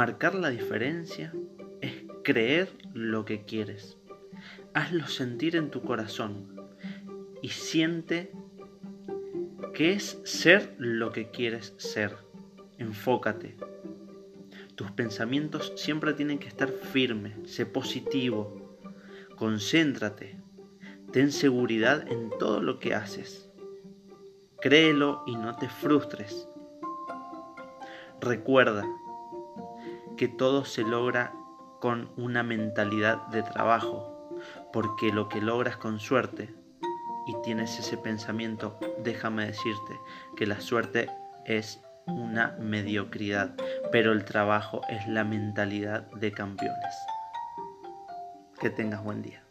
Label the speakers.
Speaker 1: Marcar la diferencia es creer lo que quieres. Hazlo sentir en tu corazón y siente que es ser lo que quieres ser. Enfócate. Tus pensamientos siempre tienen que estar firmes, sé positivo, concéntrate, ten seguridad en todo lo que haces. Créelo y no te frustres. Recuerda que todo se logra con una mentalidad de trabajo, porque lo que logras con suerte y tienes ese pensamiento, déjame decirte que la suerte es una mediocridad, pero el trabajo es la mentalidad de campeones. Que tengas buen día.